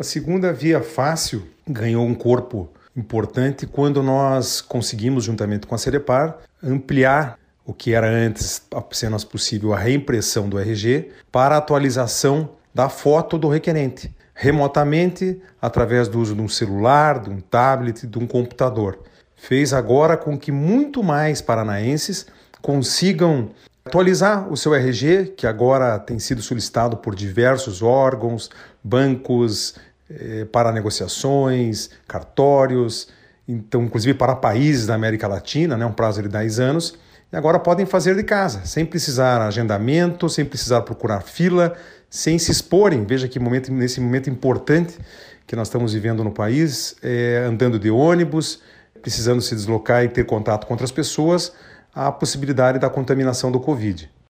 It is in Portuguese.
A segunda via fácil ganhou um corpo importante quando nós conseguimos, juntamente com a Cerepar, ampliar o que era antes apenas possível a reimpressão do RG para a atualização da foto do requerente, remotamente através do uso de um celular, de um tablet, de um computador. Fez agora com que muito mais paranaenses consigam atualizar o seu RG, que agora tem sido solicitado por diversos órgãos, bancos, eh, para negociações, cartórios, então inclusive para países da América Latina, né, um prazo de 10 anos, e agora podem fazer de casa, sem precisar agendamento, sem precisar procurar fila, sem se exporem. Veja que momento, nesse momento importante que nós estamos vivendo no país, é, andando de ônibus, precisando se deslocar e ter contato com outras pessoas, a possibilidade da contaminação do Covid.